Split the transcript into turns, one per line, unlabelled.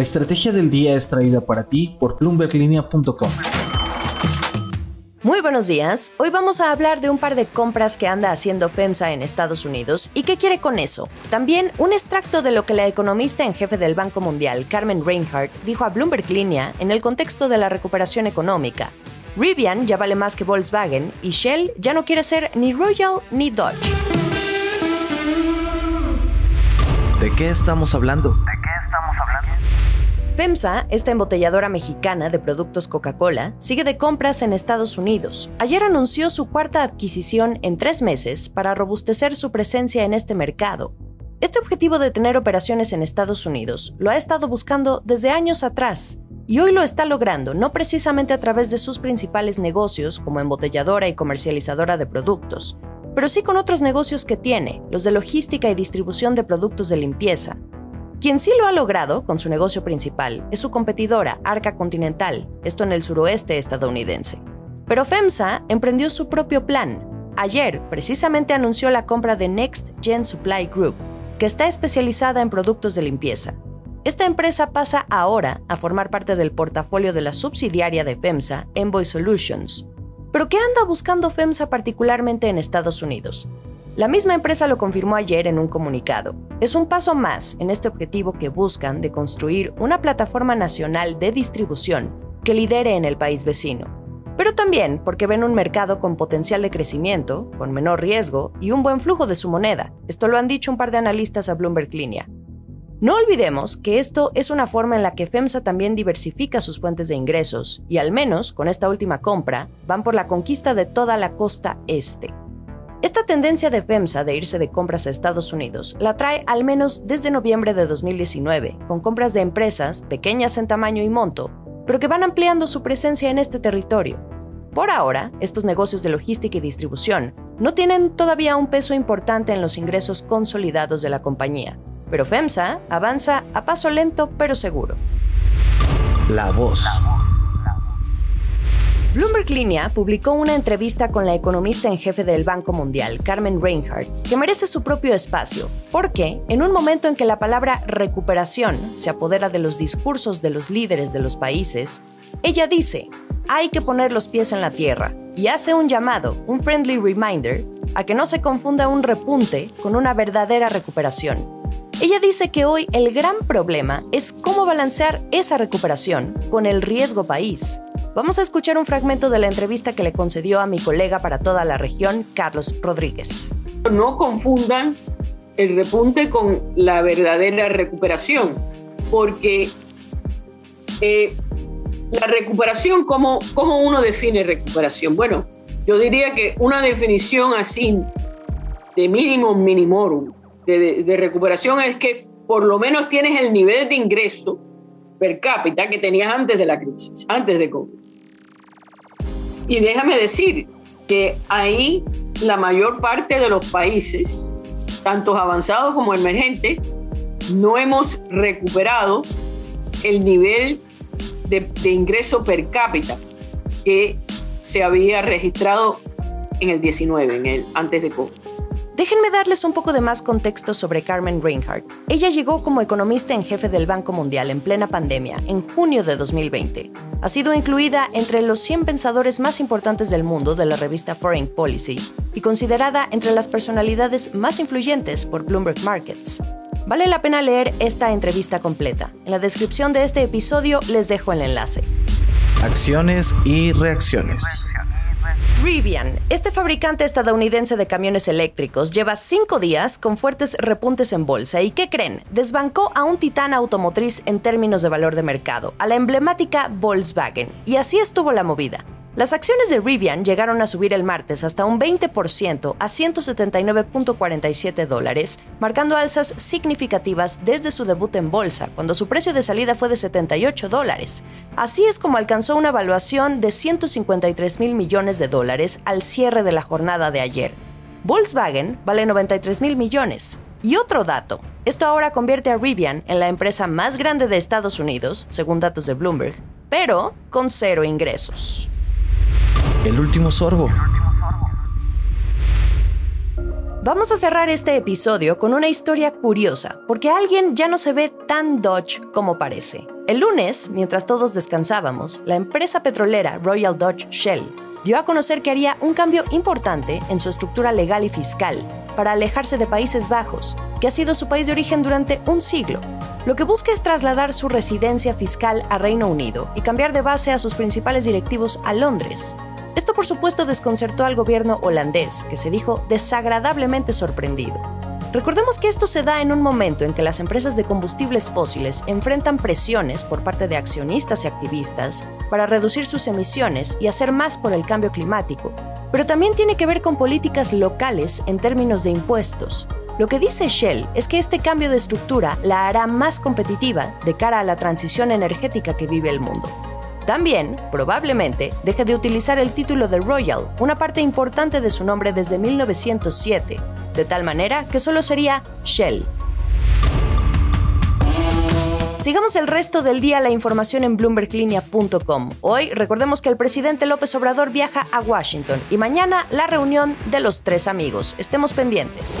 La estrategia del día es traída para ti por bloomberglinea.com.
Muy buenos días. Hoy vamos a hablar de un par de compras que anda haciendo FEMSA en Estados Unidos y qué quiere con eso. También un extracto de lo que la economista en jefe del Banco Mundial, Carmen Reinhardt, dijo a Bloomberg Linea en el contexto de la recuperación económica. Rivian ya vale más que Volkswagen y Shell ya no quiere ser ni Royal ni Dodge.
¿De qué estamos hablando?
FEMSA, esta embotelladora mexicana de productos Coca-Cola, sigue de compras en Estados Unidos. Ayer anunció su cuarta adquisición en tres meses para robustecer su presencia en este mercado. Este objetivo de tener operaciones en Estados Unidos lo ha estado buscando desde años atrás y hoy lo está logrando no precisamente a través de sus principales negocios como embotelladora y comercializadora de productos, pero sí con otros negocios que tiene, los de logística y distribución de productos de limpieza, quien sí lo ha logrado con su negocio principal es su competidora, Arca Continental, esto en el suroeste estadounidense. Pero FEMSA emprendió su propio plan. Ayer, precisamente anunció la compra de Next Gen Supply Group, que está especializada en productos de limpieza. Esta empresa pasa ahora a formar parte del portafolio de la subsidiaria de FEMSA, Envoy Solutions. ¿Pero qué anda buscando FEMSA particularmente en Estados Unidos? La misma empresa lo confirmó ayer en un comunicado. Es un paso más en este objetivo que buscan de construir una plataforma nacional de distribución que lidere en el país vecino. Pero también porque ven un mercado con potencial de crecimiento, con menor riesgo y un buen flujo de su moneda. Esto lo han dicho un par de analistas a Bloomberg Linea. No olvidemos que esto es una forma en la que FEMSA también diversifica sus fuentes de ingresos y al menos con esta última compra van por la conquista de toda la costa este. Esta tendencia de FEMSA de irse de compras a Estados Unidos la trae al menos desde noviembre de 2019, con compras de empresas pequeñas en tamaño y monto, pero que van ampliando su presencia en este territorio. Por ahora, estos negocios de logística y distribución no tienen todavía un peso importante en los ingresos consolidados de la compañía, pero FEMSA avanza a paso lento pero seguro.
La voz.
Bloomberg Linea publicó una entrevista con la economista en jefe del Banco Mundial, Carmen Reinhardt, que merece su propio espacio, porque en un momento en que la palabra recuperación se apodera de los discursos de los líderes de los países, ella dice, hay que poner los pies en la tierra y hace un llamado, un friendly reminder, a que no se confunda un repunte con una verdadera recuperación. Ella dice que hoy el gran problema es cómo balancear esa recuperación con el riesgo país Vamos a escuchar un fragmento de la entrevista que le concedió a mi colega para toda la región, Carlos Rodríguez.
No confundan el repunte con la verdadera recuperación, porque eh, la recuperación, ¿cómo, ¿cómo uno define recuperación? Bueno, yo diría que una definición así de mínimo minimorum de, de recuperación es que por lo menos tienes el nivel de ingreso per cápita que tenías antes de la crisis, antes de COVID. Y déjame decir que ahí la mayor parte de los países, tanto avanzados como emergentes, no hemos recuperado el nivel de, ingreso per cápita que se había registrado en el 19, en el antes de COVID.
Déjenme darles un poco de más contexto sobre Carmen Reinhardt. Ella llegó como economista en jefe del Banco Mundial en plena pandemia, en junio de 2020. Ha sido incluida entre los 100 pensadores más importantes del mundo de la revista Foreign Policy y considerada entre las personalidades más influyentes por Bloomberg Markets. Vale la pena leer esta entrevista completa. En la descripción de este episodio les dejo el enlace.
Acciones y reacciones.
Rivian, este fabricante estadounidense de camiones eléctricos, lleva cinco días con fuertes repuntes en bolsa y ¿qué creen? Desbancó a un titán automotriz en términos de valor de mercado, a la emblemática Volkswagen, y así estuvo la movida. Las acciones de Rivian llegaron a subir el martes hasta un 20% a 179.47 dólares, marcando alzas significativas desde su debut en bolsa, cuando su precio de salida fue de 78 dólares. Así es como alcanzó una valuación de 153 mil millones de dólares al cierre de la jornada de ayer. Volkswagen vale 93 mil millones. Y otro dato, esto ahora convierte a Rivian en la empresa más grande de Estados Unidos, según datos de Bloomberg, pero con cero ingresos.
El último sorbo.
Vamos a cerrar este episodio con una historia curiosa, porque alguien ya no se ve tan Dodge como parece. El lunes, mientras todos descansábamos, la empresa petrolera Royal Dutch Shell dio a conocer que haría un cambio importante en su estructura legal y fiscal para alejarse de Países Bajos, que ha sido su país de origen durante un siglo. Lo que busca es trasladar su residencia fiscal a Reino Unido y cambiar de base a sus principales directivos a Londres, por supuesto desconcertó al gobierno holandés, que se dijo desagradablemente sorprendido. Recordemos que esto se da en un momento en que las empresas de combustibles fósiles enfrentan presiones por parte de accionistas y activistas para reducir sus emisiones y hacer más por el cambio climático, pero también tiene que ver con políticas locales en términos de impuestos. Lo que dice Shell es que este cambio de estructura la hará más competitiva de cara a la transición energética que vive el mundo. También, probablemente, deje de utilizar el título de Royal, una parte importante de su nombre desde 1907, de tal manera que solo sería Shell. Sigamos el resto del día la información en bloomberglinea.com. Hoy recordemos que el presidente López Obrador viaja a Washington y mañana la reunión de los tres amigos. Estemos pendientes.